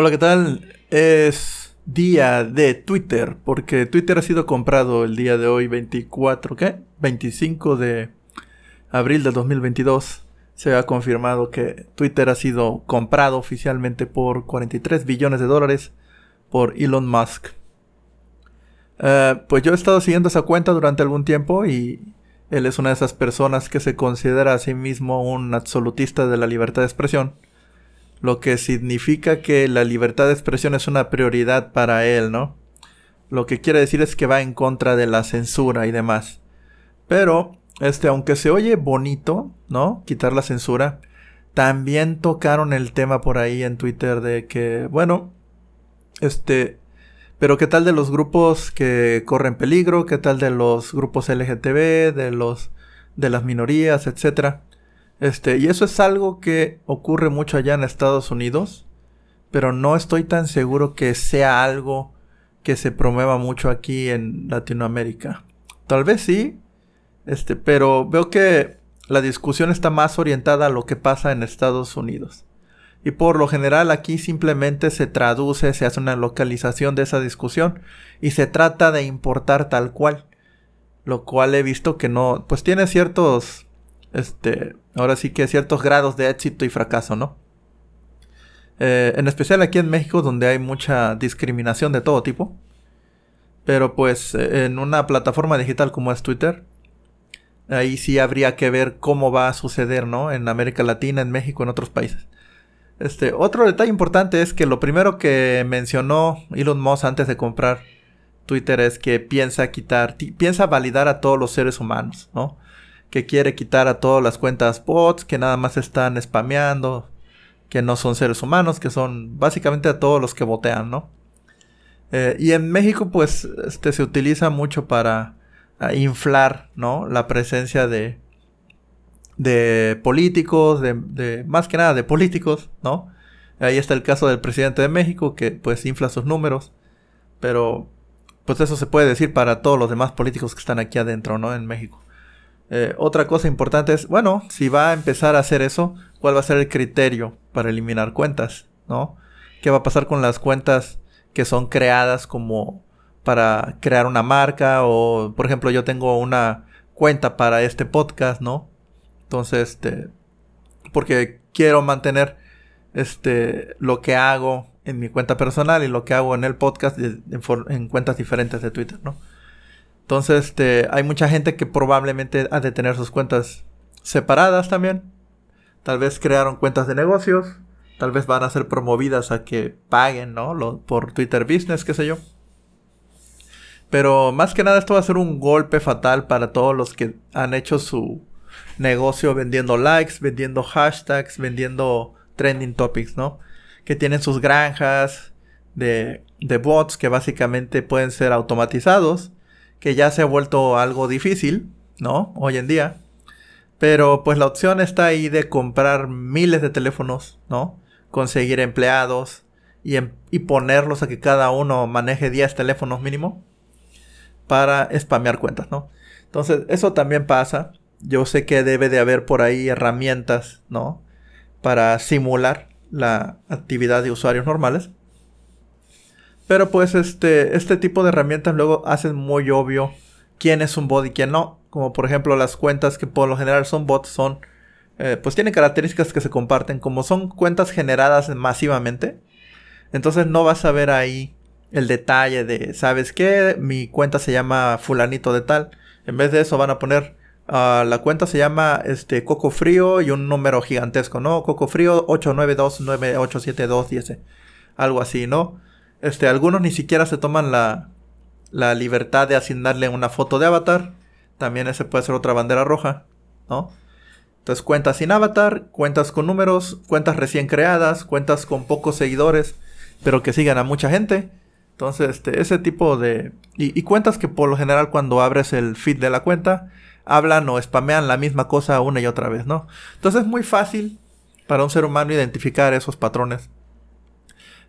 Hola, ¿qué tal? Es día de Twitter, porque Twitter ha sido comprado el día de hoy, 24, ¿qué? 25 de abril de 2022. Se ha confirmado que Twitter ha sido comprado oficialmente por 43 billones de dólares por Elon Musk. Eh, pues yo he estado siguiendo esa cuenta durante algún tiempo y él es una de esas personas que se considera a sí mismo un absolutista de la libertad de expresión lo que significa que la libertad de expresión es una prioridad para él, ¿no? Lo que quiere decir es que va en contra de la censura y demás. Pero, este, aunque se oye bonito, ¿no? Quitar la censura, también tocaron el tema por ahí en Twitter de que, bueno, este, pero qué tal de los grupos que corren peligro, qué tal de los grupos LGTB, de los de las minorías, etcétera. Este, y eso es algo que ocurre mucho allá en Estados Unidos, pero no estoy tan seguro que sea algo que se promueva mucho aquí en Latinoamérica. Tal vez sí, este, pero veo que la discusión está más orientada a lo que pasa en Estados Unidos. Y por lo general aquí simplemente se traduce, se hace una localización de esa discusión y se trata de importar tal cual. Lo cual he visto que no, pues tiene ciertos este, ahora sí que ciertos grados de éxito y fracaso, ¿no? Eh, en especial aquí en México, donde hay mucha discriminación de todo tipo. Pero pues eh, en una plataforma digital como es Twitter, ahí sí habría que ver cómo va a suceder, ¿no? En América Latina, en México, en otros países. Este, otro detalle importante es que lo primero que mencionó Elon Musk antes de comprar Twitter es que piensa quitar, piensa validar a todos los seres humanos, ¿no? Que quiere quitar a todas las cuentas bots, que nada más están spameando, que no son seres humanos, que son básicamente a todos los que botean, ¿no? Eh, y en México, pues, este se utiliza mucho para inflar, ¿no? La presencia de, de políticos, de, de, más que nada de políticos, ¿no? Ahí está el caso del presidente de México, que pues infla sus números, pero pues eso se puede decir para todos los demás políticos que están aquí adentro, ¿no? En México. Eh, otra cosa importante es, bueno, si va a empezar a hacer eso, ¿cuál va a ser el criterio para eliminar cuentas? ¿No? ¿Qué va a pasar con las cuentas que son creadas como para crear una marca? O, por ejemplo, yo tengo una cuenta para este podcast, ¿no? Entonces, este, porque quiero mantener este, lo que hago en mi cuenta personal y lo que hago en el podcast en cuentas diferentes de Twitter, ¿no? Entonces, este, hay mucha gente que probablemente ha de tener sus cuentas separadas también. Tal vez crearon cuentas de negocios. Tal vez van a ser promovidas a que paguen, ¿no? por Twitter Business, qué sé yo. Pero más que nada esto va a ser un golpe fatal para todos los que han hecho su negocio vendiendo likes, vendiendo hashtags, vendiendo trending topics, ¿no? Que tienen sus granjas de, de bots que básicamente pueden ser automatizados que ya se ha vuelto algo difícil, ¿no? Hoy en día. Pero pues la opción está ahí de comprar miles de teléfonos, ¿no? Conseguir empleados y, em, y ponerlos a que cada uno maneje 10 teléfonos mínimo para spamear cuentas, ¿no? Entonces, eso también pasa. Yo sé que debe de haber por ahí herramientas, ¿no? Para simular la actividad de usuarios normales. Pero pues este, este tipo de herramientas luego hacen muy obvio quién es un bot y quién no. Como por ejemplo las cuentas que por lo general son bots son... Eh, pues tienen características que se comparten. Como son cuentas generadas masivamente. Entonces no vas a ver ahí el detalle de, ¿sabes qué? Mi cuenta se llama fulanito de tal. En vez de eso van a poner... Uh, la cuenta se llama este Coco Frío y un número gigantesco, ¿no? Coco Frío 892987210. Algo así, ¿no? Este, algunos ni siquiera se toman la, la libertad de asignarle una foto de avatar. También ese puede ser otra bandera roja, ¿no? Entonces cuentas sin avatar, cuentas con números, cuentas recién creadas, cuentas con pocos seguidores, pero que sigan a mucha gente. Entonces, este, ese tipo de... Y, y, cuentas que por lo general cuando abres el feed de la cuenta, hablan o spamean la misma cosa una y otra vez, ¿no? Entonces es muy fácil para un ser humano identificar esos patrones.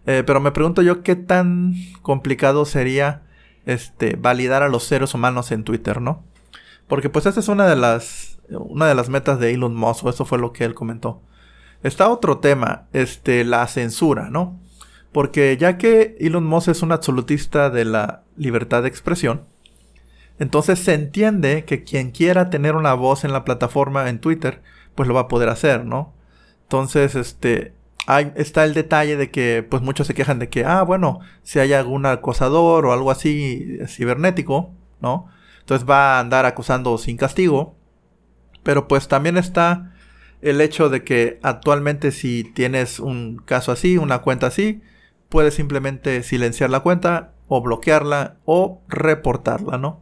Eh, pero me pregunto yo qué tan complicado sería este, validar a los seres humanos en Twitter, ¿no? Porque pues esa es una de las, una de las metas de Elon Musk, o eso fue lo que él comentó. Está otro tema, este, la censura, ¿no? Porque ya que Elon Musk es un absolutista de la libertad de expresión, entonces se entiende que quien quiera tener una voz en la plataforma en Twitter, pues lo va a poder hacer, ¿no? Entonces, este, hay, está el detalle de que, pues muchos se quejan de que, ah, bueno, si hay algún acosador o algo así cibernético, ¿no? Entonces va a andar acusando sin castigo. Pero pues también está el hecho de que actualmente si tienes un caso así, una cuenta así, puedes simplemente silenciar la cuenta o bloquearla o reportarla, ¿no?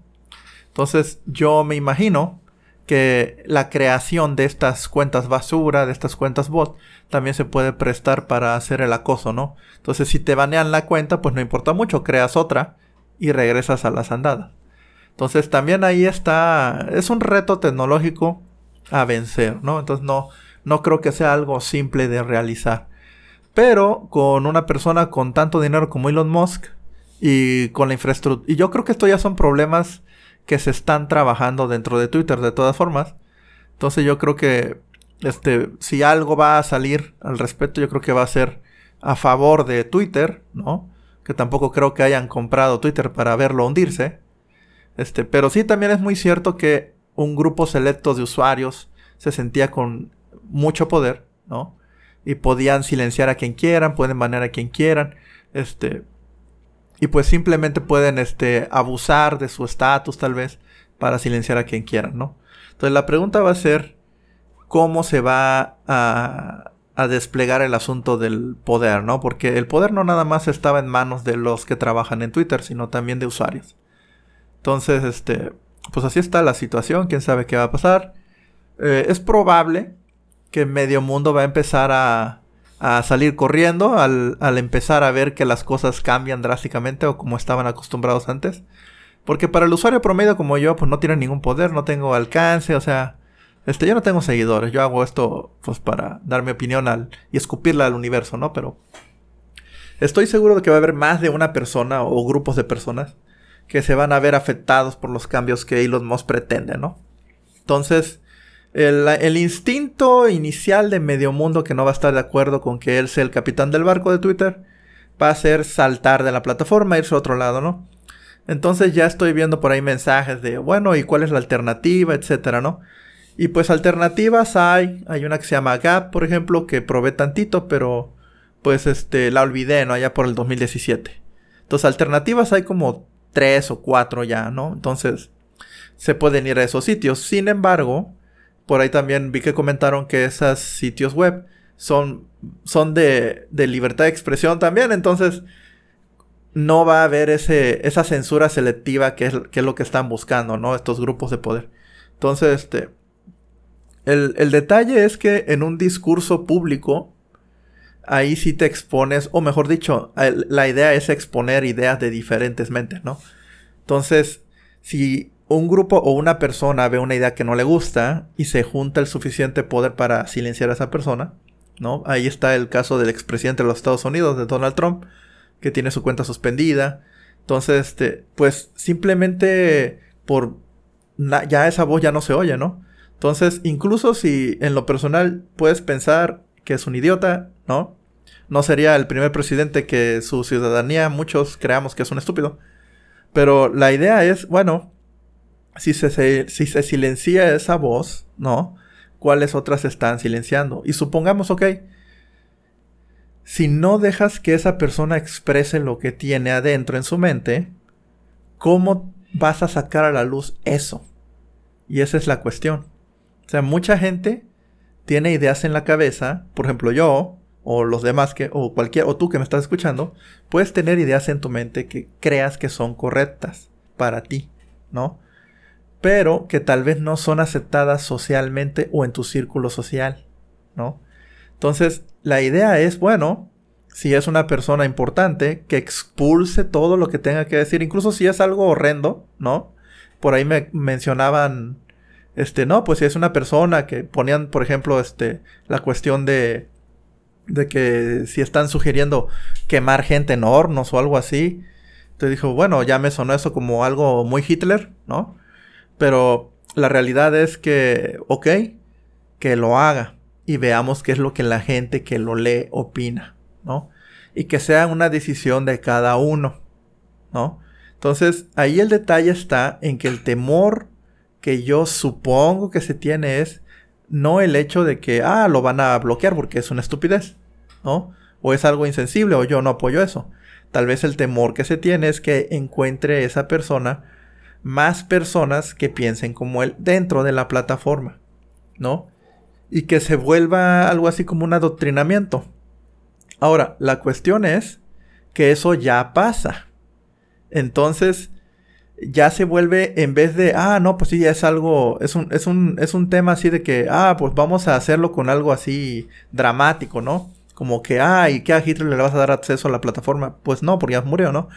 Entonces yo me imagino que la creación de estas cuentas basura, de estas cuentas bot, también se puede prestar para hacer el acoso, ¿no? Entonces si te banean la cuenta, pues no importa mucho, creas otra y regresas a las andadas. Entonces también ahí está, es un reto tecnológico a vencer, ¿no? Entonces no, no creo que sea algo simple de realizar. Pero con una persona con tanto dinero como Elon Musk y con la infraestructura, y yo creo que esto ya son problemas que se están trabajando dentro de Twitter de todas formas. Entonces yo creo que este, si algo va a salir al respecto, yo creo que va a ser a favor de Twitter, ¿no? Que tampoco creo que hayan comprado Twitter para verlo hundirse. Este, pero sí también es muy cierto que un grupo selecto de usuarios se sentía con mucho poder, ¿no? Y podían silenciar a quien quieran, pueden banear a quien quieran, este, y pues simplemente pueden, este, abusar de su estatus tal vez para silenciar a quien quieran, ¿no? Entonces la pregunta va a ser cómo se va a, desplegar el asunto del poder, ¿no? Porque el poder no nada más estaba en manos de los que trabajan en Twitter, sino también de usuarios. Entonces, este, pues así está la situación, quién sabe qué va a pasar. Eh, es probable que medio mundo va a empezar a, a salir corriendo al, al, empezar a ver que las cosas cambian drásticamente o como estaban acostumbrados antes. Porque para el usuario promedio como yo, pues no tiene ningún poder, no tengo alcance, o sea, este, yo no tengo seguidores, yo hago esto pues para dar mi opinión al, y escupirla al universo, ¿no? Pero estoy seguro de que va a haber más de una persona o grupos de personas que se van a ver afectados por los cambios que Elon Musk pretende, ¿no? Entonces, el, instinto inicial de medio mundo que no va a estar de acuerdo con que él sea el capitán del barco de Twitter va a ser saltar de la plataforma, irse a otro lado, ¿no? Entonces ya estoy viendo por ahí mensajes de, bueno, ¿y cuál es la alternativa? Etcétera, ¿no? Y pues alternativas hay, hay una que se llama Gap, por ejemplo, que probé tantito, pero pues este, la olvidé, ¿no? Allá por el 2017. Entonces alternativas hay como tres o cuatro ya, ¿no? Entonces, se pueden ir a esos sitios. Sin embargo, por ahí también vi que comentaron que esos sitios web son, son de, de libertad de expresión también. Entonces, no va a haber ese, esa censura selectiva que es, que es lo que están buscando, ¿no? Estos grupos de poder. Entonces, este. El, el detalle es que en un discurso público ahí sí te expones, o mejor dicho, la idea es exponer ideas de diferentes mentes, ¿no? Entonces, si un grupo o una persona ve una idea que no le gusta y se junta el suficiente poder para silenciar a esa persona, ¿no? Ahí está el caso del expresidente de los Estados Unidos, de Donald Trump, que tiene su cuenta suspendida. Entonces, este, pues simplemente por ya esa voz ya no se oye, ¿no? Entonces, incluso si en lo personal puedes pensar que es un idiota, ¿no? no sería el primer presidente que su ciudadanía muchos creamos que es un estúpido. Pero la idea es, bueno, si se, si se silencia esa voz, ¿no? ¿Cuáles otras están silenciando? Y supongamos, ok, si no dejas que esa persona exprese lo que tiene adentro en su mente, ¿cómo vas a sacar a la luz eso? Y esa es la cuestión. O sea, mucha gente tiene ideas en la cabeza, por ejemplo yo, o los demás que, o cualquier, o tú que me estás escuchando, puedes tener ideas en tu mente que creas que son correctas para ti, ¿no? Pero que tal vez no son aceptadas socialmente o en tu círculo social, ¿no? Entonces, la idea es, bueno, si es una persona importante, que expulse todo lo que tenga que decir, incluso si es algo horrendo, ¿no? Por ahí me mencionaban, este, no, pues si es una persona que ponían, por ejemplo, este, la cuestión de, de que si están sugiriendo quemar gente en hornos o algo así. Entonces dijo, bueno, ya me sonó eso como algo muy Hitler, ¿no? Pero la realidad es que, ok, que lo haga y veamos qué es lo que la gente que lo lee opina, ¿no? y que sea una decisión de cada uno, ¿no? Entonces, ahí el detalle está en que el temor que yo supongo que se tiene es no el hecho de que, ah, lo van a bloquear porque es una estupidez, ¿no? O es algo insensible o yo no apoyo eso. Tal vez el temor que se tiene es que encuentre esa persona más personas que piensen como él dentro de la plataforma, ¿no? Y que se vuelva algo así como un adoctrinamiento. Ahora, la cuestión es que eso ya pasa. Entonces, ya se vuelve en vez de, ah, no, pues sí, es algo, es un, es un, es un tema así de que, ah, pues vamos a hacerlo con algo así dramático, ¿no? Como que, ah, ¿y qué a Hitler le vas a dar acceso a la plataforma? Pues no, porque ya murió, ¿no?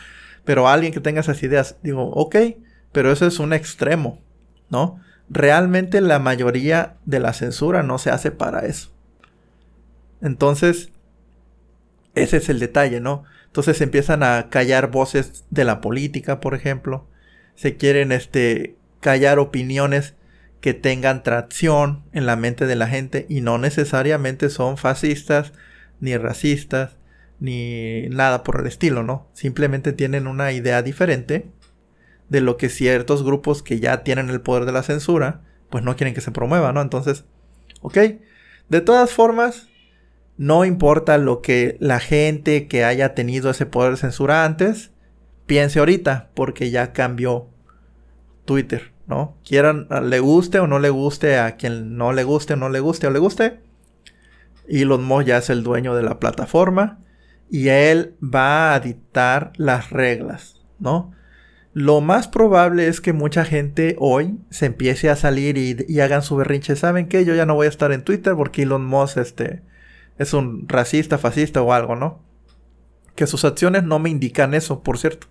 Pero alguien que tenga esas ideas, digo, ok, pero eso es un extremo, ¿no? Realmente la mayoría de la censura no se hace para eso. Entonces, ese es el detalle, ¿no? Entonces empiezan a callar voces de la política, por ejemplo se quieren este, callar opiniones que tengan tracción en la mente de la gente y no necesariamente son fascistas, ni racistas, ni nada por el estilo, ¿no? Simplemente tienen una idea diferente de lo que ciertos grupos que ya tienen el poder de la censura, pues no quieren que se promueva, ¿no? Entonces, ok, de todas formas, no importa lo que la gente que haya tenido ese poder de censura antes, piense ahorita, porque ya cambió Twitter, ¿no? Quieran, le guste o no le guste, a quien no le guste o no le guste o le guste. Elon Musk ya es el dueño de la plataforma y él va a dictar las reglas, ¿no? Lo más probable es que mucha gente hoy se empiece a salir y, hagan su berrinche. ¿Saben qué? Yo ya no voy a estar en Twitter porque Elon Musk este, es un racista, fascista o algo, ¿no? Que sus acciones no me indican eso, por cierto.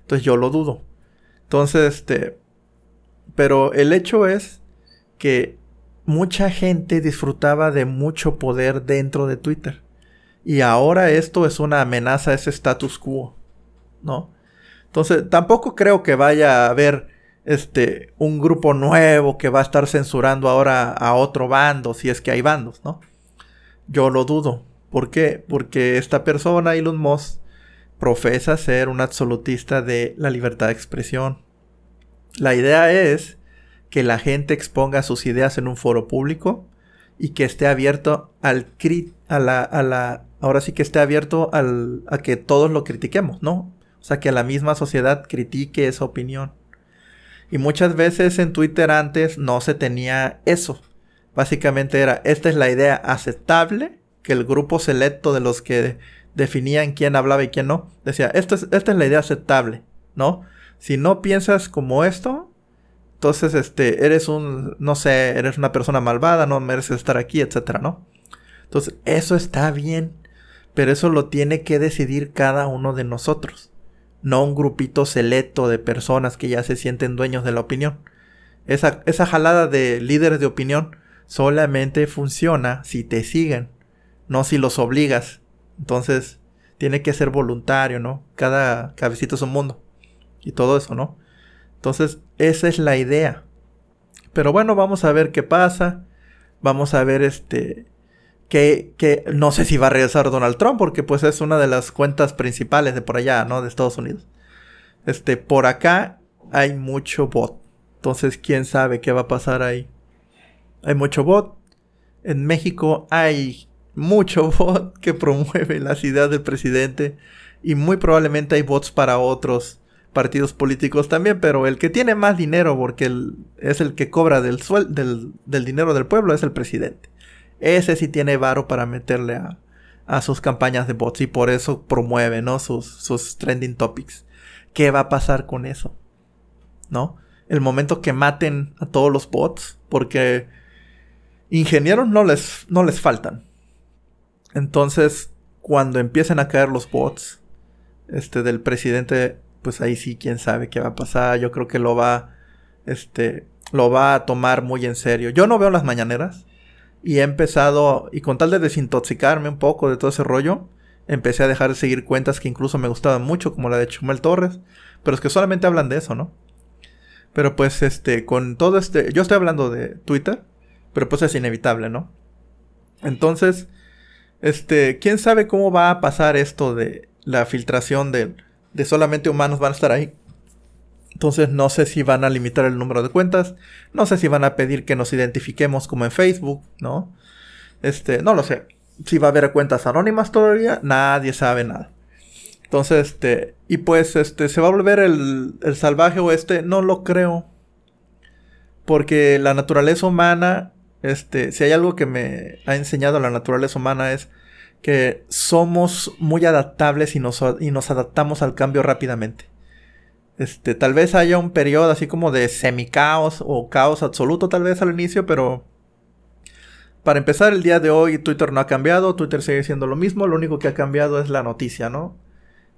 Entonces yo lo dudo. Entonces, este... Pero el hecho es que mucha gente disfrutaba de mucho poder dentro de Twitter. Y ahora esto es una amenaza a ese status quo, ¿no? Entonces, tampoco creo que vaya a haber este un grupo nuevo que va a estar censurando ahora a otro bando, si es que hay bandos, ¿no? Yo lo dudo. ¿Por qué? Porque esta persona, Elon Musk, profesa ser un absolutista de la libertad de expresión. La idea es que la gente exponga sus ideas en un foro público y que esté abierto al crit a la, a la ahora sí que esté abierto al, a que todos lo critiquemos, ¿no? Sea, que la misma sociedad critique esa opinión. Y muchas veces en Twitter antes no se tenía eso. Básicamente era, esta es la idea aceptable, que el grupo selecto de los que definían quién hablaba y quién no, decía, esta es, esta es la idea aceptable, ¿no? Si no piensas como esto, entonces este, eres un, no sé, eres una persona malvada, no mereces estar aquí, etcétera, ¿no? Entonces, eso está bien, pero eso lo tiene que decidir cada uno de nosotros, no un grupito selecto de personas que ya se sienten dueños de la opinión. Esa, esa jalada de líderes de opinión solamente funciona si te siguen, no si los obligas. Entonces, tiene que ser voluntario, ¿no? Cada cabecito es un mundo y todo eso, ¿no? Entonces, esa es la idea. Pero bueno, vamos a ver qué pasa. Vamos a ver este que, no sé si va a regresar Donald Trump porque pues es una de las cuentas principales de por allá, ¿no? De Estados Unidos. Este, por acá hay mucho bot. Entonces, quién sabe qué va a pasar ahí. Hay mucho bot. En México hay mucho bot que promueve las ideas del presidente y muy probablemente hay bots para otros partidos políticos también, pero el que tiene más dinero, porque es el que cobra del, del, del, dinero del pueblo, es el presidente. Ese sí tiene varo para meterle a, a sus campañas de bots y por eso promueve, ¿no? Sus, sus trending topics. ¿Qué va a pasar con eso? ¿No? El momento que maten a todos los bots, porque ingenieros no les, no les faltan. Entonces, cuando empiecen a caer los bots este, del presidente pues ahí sí, quién sabe qué va a pasar. Yo creo que lo va, este, lo va a tomar muy en serio. Yo no veo las mañaneras y he empezado, y con tal de desintoxicarme un poco de todo ese rollo, empecé a dejar de seguir cuentas que incluso me gustaban mucho, como la de Chumel Torres, pero es que solamente hablan de eso, ¿no? Pero pues este, con todo este, yo estoy hablando de Twitter, pero pues es inevitable, ¿no? Entonces, este, quién sabe cómo va a pasar esto de la filtración de, de solamente humanos van a estar ahí. Entonces no sé si van a limitar el número de cuentas, no sé si van a pedir que nos identifiquemos como en Facebook, ¿no? Este, no lo sé. Si va a haber cuentas anónimas todavía, nadie sabe nada. Entonces, este, y pues, este, se va a volver el, el salvaje oeste, no lo creo. Porque la naturaleza humana, este, si hay algo que me ha enseñado la naturaleza humana es que somos muy adaptables y nos, y nos adaptamos al cambio rápidamente. Este, tal vez haya un periodo así como de semicaos o caos absoluto tal vez al inicio, pero para empezar el día de hoy Twitter no ha cambiado, Twitter sigue siendo lo mismo, lo único que ha cambiado es la noticia, ¿no?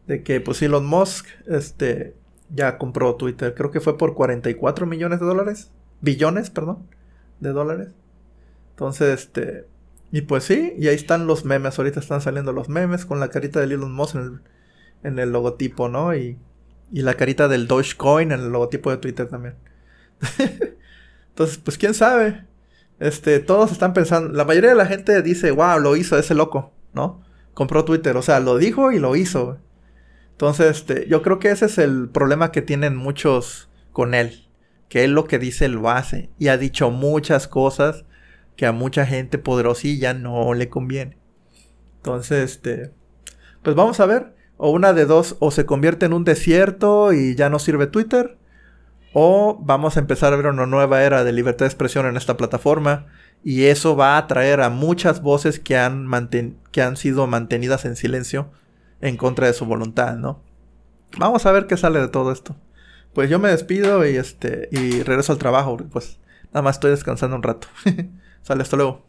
De que pues Elon Musk este ya compró Twitter, creo que fue por 44 millones de dólares, billones, perdón, de dólares. Entonces, este y pues sí, y ahí están los memes, ahorita están saliendo los memes con la carita de Elon Musk en el, en el logotipo, ¿no? Y y la carita del Dogecoin en el logotipo de Twitter también. Entonces, pues quién sabe. Este, todos están pensando, la mayoría de la gente dice, wow, lo hizo ese loco, ¿no? Compró Twitter, o sea, lo dijo y lo hizo. Entonces, este, yo creo que ese es el problema que tienen muchos con él. Que él lo que dice lo hace. Y ha dicho muchas cosas que a mucha gente poderosilla no le conviene. Entonces, este, pues vamos a ver. O una de dos, o se convierte en un desierto y ya no sirve Twitter. O vamos a empezar a ver una nueva era de libertad de expresión en esta plataforma. Y eso va a atraer a muchas voces que han, que han sido mantenidas en silencio en contra de su voluntad, ¿no? Vamos a ver qué sale de todo esto. Pues yo me despido y este y regreso al trabajo, pues nada más estoy descansando un rato. sale, hasta luego.